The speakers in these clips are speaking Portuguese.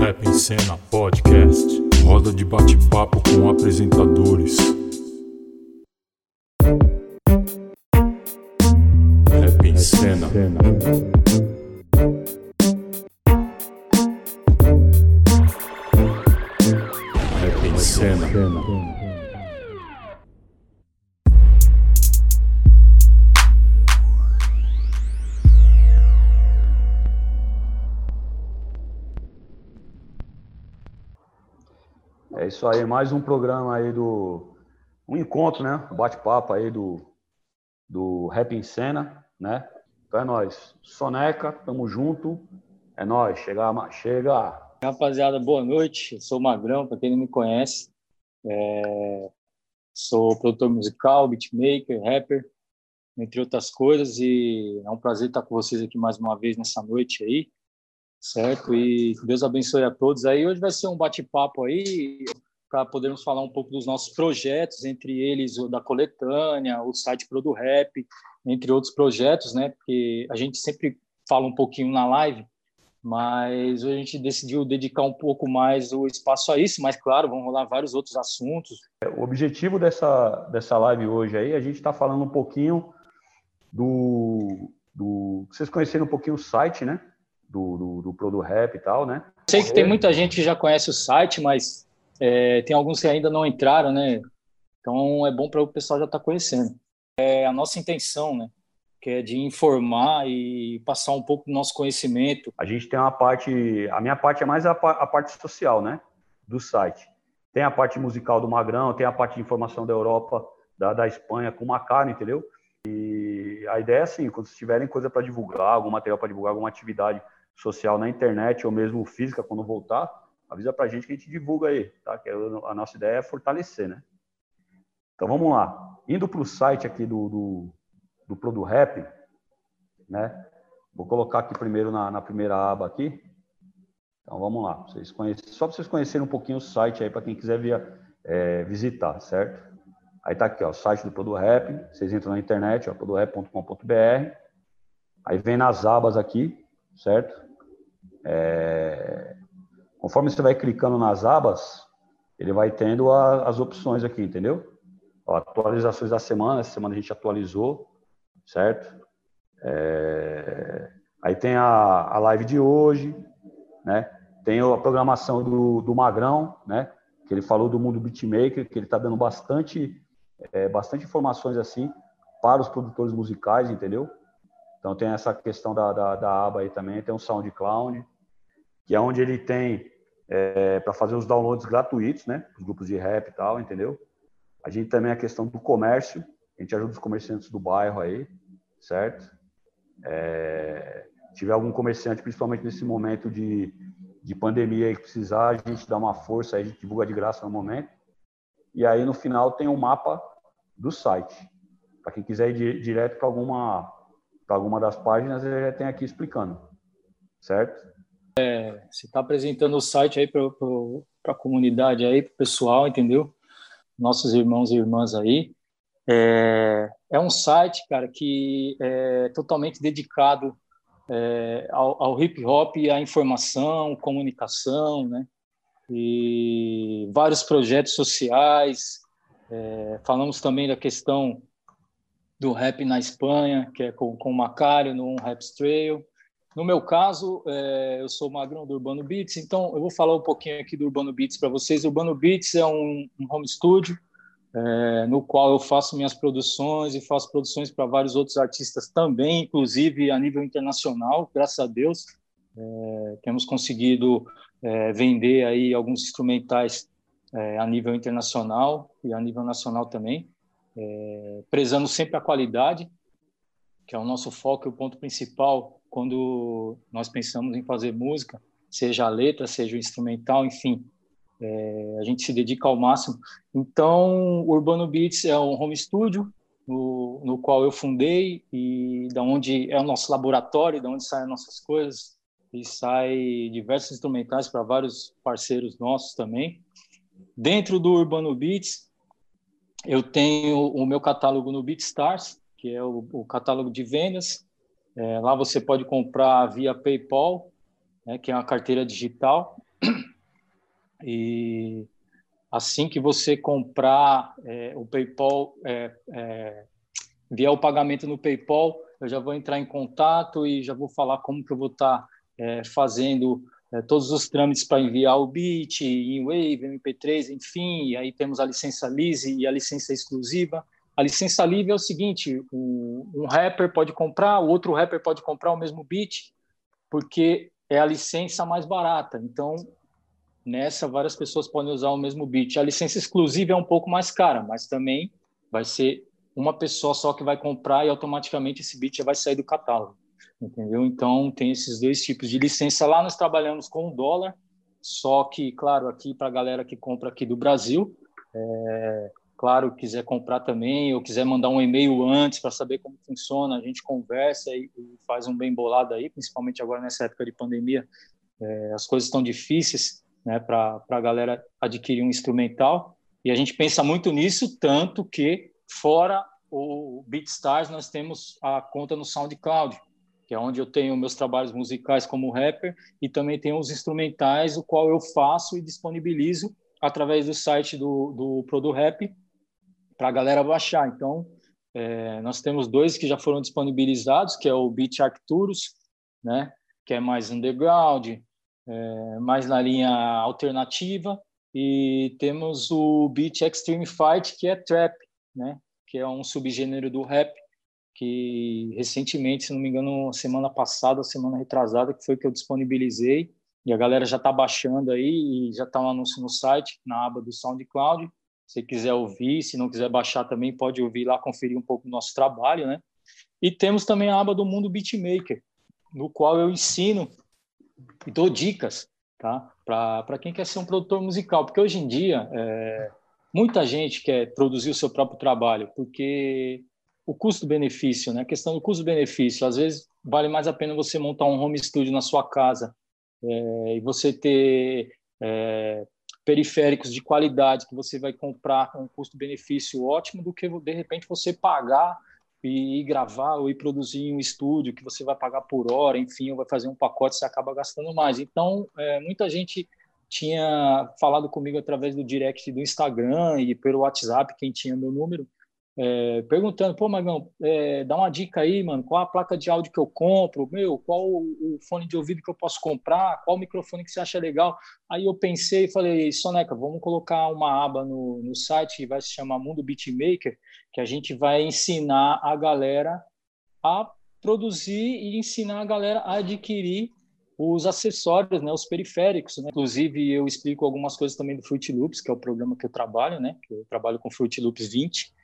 Rap em Cena Podcast. Roda de bate-papo com apresentadores. Rap em Cena. É isso aí, mais um programa aí do. Um encontro, né? Um bate-papo aí do, do Rap em Cena, né? Então é nóis. Soneca, tamo junto. É nóis. Chega, chega. Rapaziada, boa noite. Eu sou o Magrão, para quem não me conhece. É... Sou produtor musical, beatmaker, rapper, entre outras coisas. E é um prazer estar com vocês aqui mais uma vez nessa noite aí, certo? E Deus abençoe a todos aí. Hoje vai ser um bate-papo aí para podermos falar um pouco dos nossos projetos, entre eles o da coletânea, o site Prodo Rap, entre outros projetos, né? Porque a gente sempre fala um pouquinho na live, mas a gente decidiu dedicar um pouco mais o espaço a isso, mas claro, vão rolar vários outros assuntos. O objetivo dessa, dessa live hoje aí, a gente está falando um pouquinho do, do. Vocês conheceram um pouquinho o site, né? Do, do, do Prodo Rap e tal, né? Sei que tem muita gente que já conhece o site, mas é, tem alguns que ainda não entraram, né? Então é bom para o pessoal já estar tá conhecendo. É a nossa intenção, né? Que é de informar e passar um pouco do nosso conhecimento. A gente tem uma parte, a minha parte é mais a, a parte social, né? Do site. Tem a parte musical do Magrão, tem a parte de informação da Europa, da, da Espanha, com o Macaro, entendeu? E a ideia é assim, quando vocês tiverem coisa para divulgar, algum material para divulgar, alguma atividade social na internet ou mesmo física quando voltar, avisa pra gente que a gente divulga aí, tá? Que a nossa ideia é fortalecer, né? Então vamos lá. Indo para o site aqui do, do, do Produ né? Vou colocar aqui primeiro na, na primeira aba aqui. Então vamos lá. Vocês conhecem, só para vocês conhecerem um pouquinho o site aí, para quem quiser via, é, visitar, certo? Aí tá aqui, ó, o site do Produ. Vocês entram na internet, ó, produrap.com.br. Aí vem nas abas aqui, certo? É, Conforme você vai clicando nas abas, ele vai tendo a, as opções aqui, entendeu? Atualizações da semana, essa semana a gente atualizou, certo? É... Aí tem a, a live de hoje, né? Tem a programação do, do Magrão, né? Que ele falou do mundo beatmaker, que ele está dando bastante, é, bastante informações assim para os produtores musicais, entendeu? Então tem essa questão da, da, da aba aí também, tem o SoundCloud, que é onde ele tem é, para fazer os downloads gratuitos, né? Os grupos de rap e tal, entendeu? A gente também a questão do comércio, a gente ajuda os comerciantes do bairro aí, certo? É, tiver algum comerciante, principalmente nesse momento de, de pandemia aí que precisar, a gente dá uma força, aí a gente divulga de graça no momento. E aí no final tem um mapa do site. Para quem quiser ir direto para alguma, alguma das páginas, ele já tem aqui explicando, certo? É, você está apresentando o site aí para a comunidade aí, para o pessoal, entendeu? Nossos irmãos e irmãs aí. É, é um site, cara, que é totalmente dedicado é, ao, ao hip hop e à informação, comunicação, né? E vários projetos sociais. É, falamos também da questão do rap na Espanha, que é com, com o Macário no Rap Trail. No meu caso, é, eu sou magrão do Urbano Beats, então eu vou falar um pouquinho aqui do Urbano Beats para vocês. O Urbano Beats é um, home studio é, no qual eu faço minhas produções e faço produções para vários outros artistas também, inclusive a nível internacional, graças a Deus. É, temos conseguido vender aí alguns instrumentais a nível internacional e a nível nacional também, prezando sempre a qualidade, que é o nosso foco e o ponto principal quando nós pensamos em fazer música, seja a letra, seja o instrumental, enfim, é, a gente se dedica ao máximo. Então, Urbano Beats é um home studio no, no qual eu fundei e da onde é o nosso laboratório, da onde saem nossas coisas e sai diversos instrumentais para vários parceiros nossos também. Dentro do Urbano Beats, eu tenho o meu catálogo no BeatStars, que é o, o catálogo de vendas, é, lá você pode comprar via PayPal, né, que é uma carteira digital, E assim que você comprar é, o PayPal, é, é, enviar o pagamento no PayPal, eu já vou entrar em contato e já vou falar como que eu vou estar tá, é, fazendo é, todos os trâmites para enviar o bit, em Wave, MP3, enfim, e aí temos a licença LISE e a licença exclusiva. A licença livre é o seguinte: um rapper pode comprar, o outro rapper pode comprar o mesmo bit, porque é a licença mais barata. Então, nessa, várias pessoas podem usar o mesmo bit. A licença exclusiva é um pouco mais cara, mas também vai ser uma pessoa só que vai comprar e automaticamente esse bit já vai sair do catálogo. Entendeu? Então, tem esses dois tipos de licença. Lá nós trabalhamos com o dólar, só que, claro, aqui para a galera que compra aqui do Brasil, é, claro, quiser comprar também, ou quiser mandar um e-mail antes para saber como funciona, a gente conversa e, e, faz um bem bolado aí, principalmente agora nessa época de pandemia, é, as coisas estão difíceis né, para a galera adquirir um instrumental, e a gente pensa muito nisso, tanto que fora o BeatStars nós temos a conta no SoundCloud, que é onde eu tenho meus trabalhos musicais como rapper, e também tenho os instrumentais, o qual eu faço e disponibilizo através do site do, do ProduRap, para a galera baixar. Então, é, nós temos dois que já foram disponibilizados, que é o Beat Arcturus, né, que é mais underground, é, mais na linha alternativa, e temos o Beat Extreme Fight, que é trap, né, que é um subgênero do rap, que recentemente, se não me engano, semana passada, semana retrasada, que foi que eu disponibilizei, e a galera já está baixando aí, e já está um anúncio no site, na aba do SoundCloud, se quiser ouvir, se não quiser baixar também, pode ouvir lá, conferir um pouco do nosso trabalho, né? E temos também a aba do Mundo Beatmaker, no qual eu ensino e dou dicas, tá? Para quem quer ser um produtor musical, porque hoje em dia é, muita gente quer produzir o seu próprio trabalho, porque o custo-benefício, né? A questão do custo-benefício, às vezes vale mais a pena você montar um home studio na sua casa é, e você ter é, periféricos de qualidade que você vai comprar com um custo-benefício ótimo do que de repente você pagar e gravar ou ir produzir em um estúdio que você vai pagar por hora, enfim, ou vai fazer um pacote você acaba gastando mais. Então, é, muita gente tinha falado comigo através do direct do Instagram e pelo WhatsApp, quem tinha meu número, é, perguntando, pô, Magão, é, dá uma dica aí, mano, qual a placa de áudio que eu compro, meu, qual o, fone de ouvido que eu posso comprar, qual microfone que você acha legal. Aí eu pensei e falei, Soneca, vamos colocar uma aba no, no site que vai se chamar Mundo Beatmaker, que a gente vai ensinar a galera a produzir e ensinar a galera a adquirir os acessórios, né, os periféricos. Né? Inclusive, eu explico algumas coisas também do Fruit Loops, que é o programa que eu trabalho, né? Que eu trabalho com Fruit Loops 20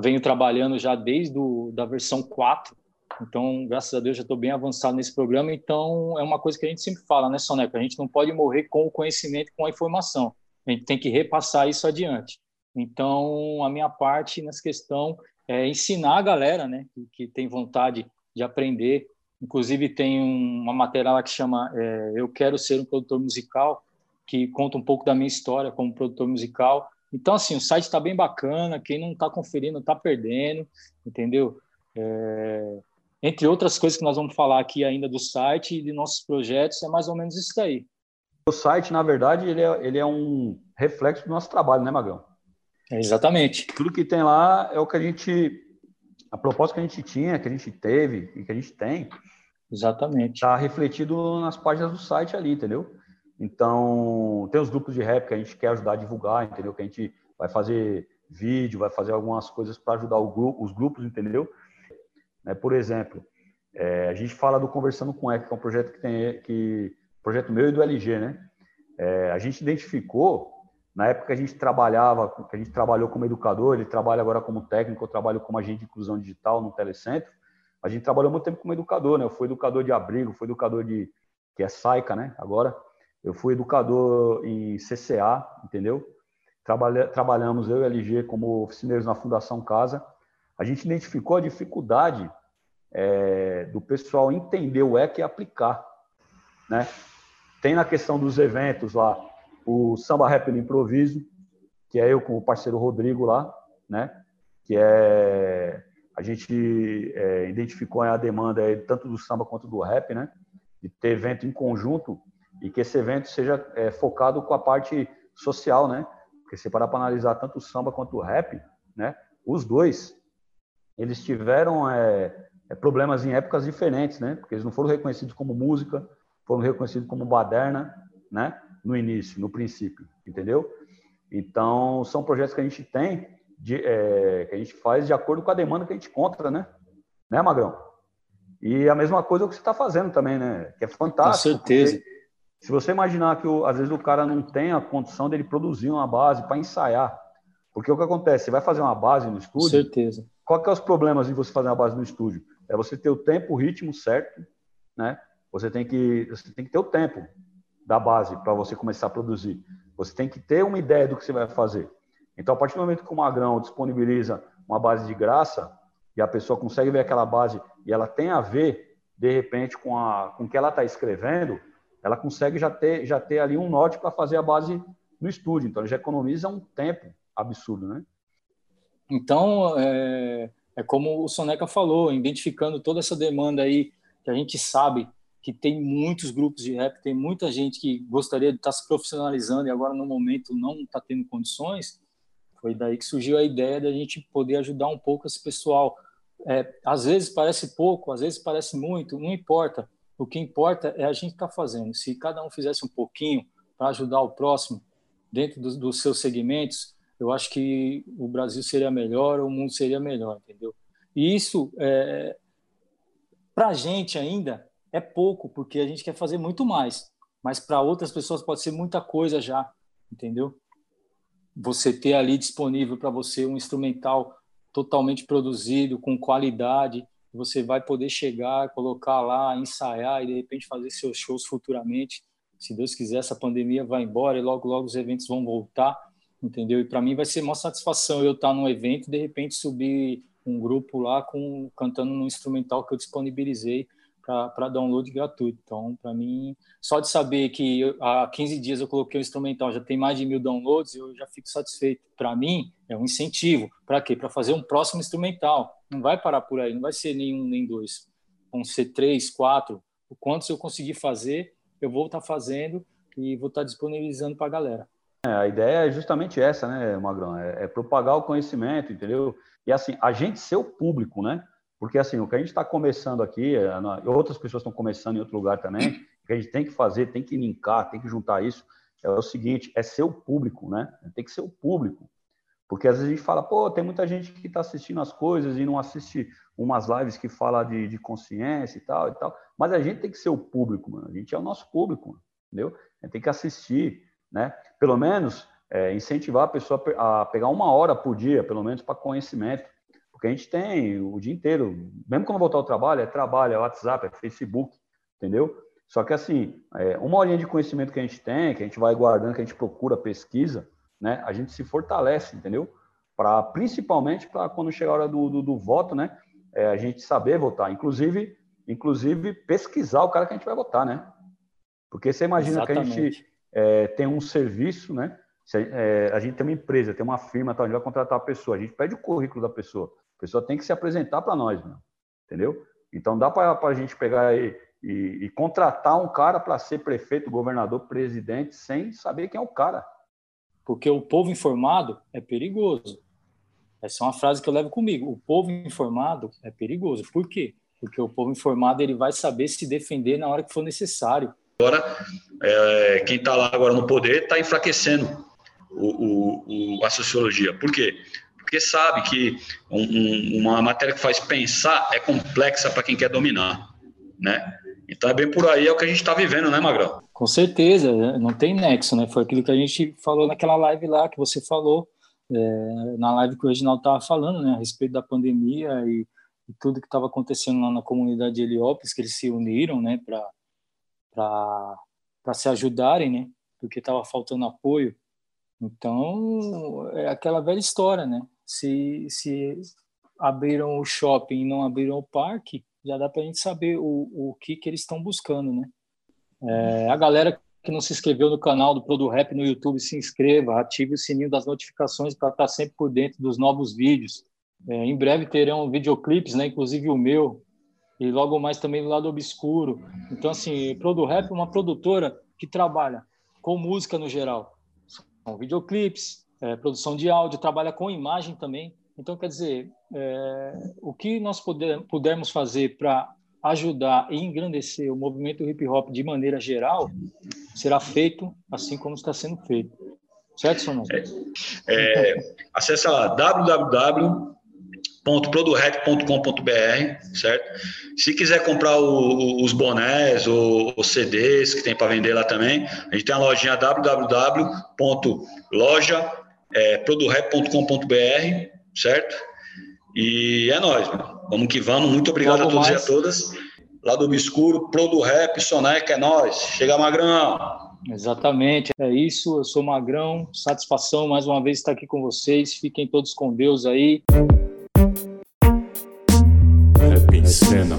venho trabalhando já desde do, da versão 4, então, graças a Deus, já estou bem avançado nesse programa. Então, é uma coisa que a gente sempre fala, né, Soneca? A gente não pode morrer com o conhecimento, com a informação. A gente tem que repassar isso adiante. Então, a minha parte nessa questão é ensinar a galera, né, que, que tem vontade de aprender. Inclusive, tem uma matéria lá que chama é, Eu Quero Ser um Produtor Musical, que conta um pouco da minha história como produtor musical. Então, assim, o site está bem bacana, quem não está conferindo está perdendo, entendeu? É... Entre outras coisas que nós vamos falar aqui ainda do site e de nossos projetos, é mais ou menos isso daí. O site, na verdade, ele é, ele é um reflexo do nosso trabalho, né, Magão? É exatamente. Tudo que tem lá é o que a gente. A proposta que a gente tinha, que a gente teve e que a gente tem. Exatamente. Está refletido nas páginas do site ali, entendeu? Então, tem os grupos de rap que a gente quer ajudar a divulgar, entendeu? Que a gente vai fazer vídeo, vai fazer algumas coisas para ajudar grupo, os grupos, entendeu? É, por exemplo, é, a gente fala do Conversando com Eco, que é um projeto que tem, que projeto meu e do LG, né? É, a gente identificou na época que a gente trabalhava, que a gente trabalhou como educador, ele trabalha agora como técnico, eu trabalho como agente de inclusão digital no telecentro. A gente trabalhou muito tempo como educador, né? Eu fui educador de abrigo, fui educador de que é SAICA, né? Agora eu fui educador em CCA, entendeu? Trabalha, trabalhamos eu e a LG como oficineiros na Fundação Casa. A gente identificou a dificuldade é, do pessoal entender o EC e aplicar, né? Tem na questão dos eventos lá o Samba Rap no Improviso, que é eu com o parceiro Rodrigo lá, né? Que é a gente é, identificou a demanda tanto do samba quanto do rap, né? De ter evento em conjunto e que esse evento seja é, focado com a parte social, né? Porque se parar para analisar tanto o samba quanto o rap, né? Os dois, eles tiveram é, é, problemas em épocas diferentes, né? Porque eles não foram reconhecidos como música, foram reconhecidos como baderna, né? No início, no princípio, entendeu? Então, são projetos que a gente tem, de, é, que a gente faz de acordo com a demanda que a gente encontra, né? Né, Magrão? E a mesma coisa é que você está fazendo também, né? Que é fantástico. Com certeza. Se você imaginar que às vezes o cara não tem a condição dele produzir uma base para ensaiar, porque o que acontece? Você vai fazer uma base no estúdio. Com certeza. Qual que é os problemas de você fazer uma base no estúdio? É você ter o tempo, o ritmo certo, né? Você tem que, você tem que ter o tempo da base para você começar a produzir. Você tem que ter uma ideia do que você vai fazer. Então, a partir do momento que o Magrão disponibiliza uma base de graça e a pessoa consegue ver aquela base e ela tem a ver, de repente, com, a, com o que ela está escrevendo, ela consegue já ter, já ter ali um norte para fazer a base no estúdio. Então, ela já economiza um tempo absurdo, né? Então, é, é como o Soneca falou, identificando toda essa demanda aí, que a gente sabe que tem muitos grupos de rap, tem muita gente que gostaria de estar tá se profissionalizando e agora no momento não está tendo condições. Foi daí que surgiu a ideia da gente poder ajudar um pouco esse pessoal. É, às vezes parece pouco, às vezes parece muito, não importa. O que importa é a gente estar tá fazendo. Se cada um fizesse um pouquinho para ajudar o próximo dentro dos, dos seus segmentos, eu acho que o Brasil seria melhor, o mundo seria melhor, entendeu? E isso, é, para a gente ainda, é pouco, porque a gente quer fazer muito mais. Mas para outras pessoas pode ser muita coisa já, entendeu? Você ter ali disponível para você um instrumental totalmente produzido, com qualidade, você vai poder chegar, colocar lá, ensaiar e de repente fazer seus shows futuramente. Se Deus quiser, essa pandemia vai embora e logo, logo os eventos vão voltar, entendeu? E para mim vai ser uma satisfação eu estar num evento e de repente subir um grupo lá com cantando no instrumental que eu disponibilizei para download gratuito. Então, para mim, só de saber que eu, há 15 dias eu coloquei o instrumental, já tem mais de mil downloads, eu já fico satisfeito. Para mim, é um incentivo. Para quê? Para fazer um próximo instrumental. Não vai parar por aí, não vai ser nenhum nem dois. Vão ser três, quatro. O quanto eu conseguir fazer, eu vou estar tá fazendo e vou estar tá disponibilizando para a galera. É, a ideia é justamente essa, né, Magrão? É, é propagar o conhecimento, entendeu? E assim, a gente ser o público, né? Porque, assim, o que a gente está começando aqui, é, outras pessoas estão começando em outro lugar também, o que a gente tem que fazer, tem que linkar, tem que juntar isso, é o seguinte, é ser o público, né? Tem que ser o público. Porque às vezes a gente fala, pô, tem muita gente que está assistindo as coisas e não assiste umas lives que fala de, de, consciência e tal e tal. Mas a gente tem que ser o público, mano. A gente é o nosso público, entendeu? A gente tem que assistir, né? Pelo menos é, incentivar a pessoa a pegar uma hora por dia, pelo menos para conhecimento. Porque a gente tem o dia inteiro, mesmo quando voltar ao trabalho, é trabalho, é WhatsApp, é Facebook, entendeu? Só que assim, é, uma horinha de conhecimento que a gente tem, que a gente vai guardando, que a gente procura, pesquisa, né? A gente se fortalece, entendeu? Para principalmente para quando chegar a hora do, do, do voto, né? É, a gente saber votar, inclusive, inclusive pesquisar o cara que a gente vai votar, né? Porque você imagina Exatamente. que a gente é, tem um serviço, né? Se, é, a gente tem uma empresa, tem uma firma, tá, a gente vai contratar a pessoa, a gente pede o currículo da pessoa. A pessoa tem que se apresentar para nós, meu, entendeu? Então dá para a gente pegar e, e, e contratar um cara para ser prefeito, governador, presidente, sem saber quem é o cara. Porque o povo informado é perigoso. Essa é uma frase que eu levo comigo. O povo informado é perigoso. Por quê? Porque o povo informado ele vai saber se defender na hora que for necessário. Agora, é, quem está lá agora no poder está enfraquecendo o, o, o, a sociologia. Por quê? Porque sabe que um, um, uma matéria que faz pensar é complexa para quem quer dominar, né? Então é bem por aí é o que a gente está vivendo, né, Magrão? Com certeza, não tem nexo, né? Foi aquilo que a gente falou naquela live lá que você falou, é, na live que o Reginaldo estava falando, né, a respeito da pandemia e, e tudo que estava acontecendo lá na comunidade de Heliópolis, que eles se uniram, né, para se ajudarem, né, porque estava faltando apoio. Então, é aquela velha história, né? Se, se abriram o shopping e não abriram o parque, já dá para a gente saber o, o que, que eles estão buscando, né? É, a galera que não se inscreveu no canal do Produ Rap no YouTube, se inscreva, ative o sininho das notificações para estar tá sempre por dentro dos novos vídeos. É, em breve terão videoclipes, né? Inclusive o meu, e logo mais também do lado obscuro. Então, assim, Produ Rap é uma produtora que trabalha com música no geral. São videoclipes, é, produção de áudio, trabalha com imagem também. Então, quer dizer, é, o que nós puder, pudermos fazer para ajudar e engrandecer o movimento hip hop de maneira geral será feito assim como está sendo feito. Certo, Sonão? É, é, acesse lá www.produrec.com.br, certo? Se quiser comprar o, os bonés ou os CDs que tem para vender lá também, a gente tem a lojinha www.loja.produrec.com.br, certo? E é nóis, mano. Vamos que vamos. Muito obrigado Logo a todos mais. e a todas. Lá do Obscuro, Pro do Rap, Soneca, é nóis. Chega, Magrão. Exatamente, é isso. Eu sou Magrão. Satisfação mais uma vez estar aqui com vocês. Fiquem todos com Deus aí. Rap em cena.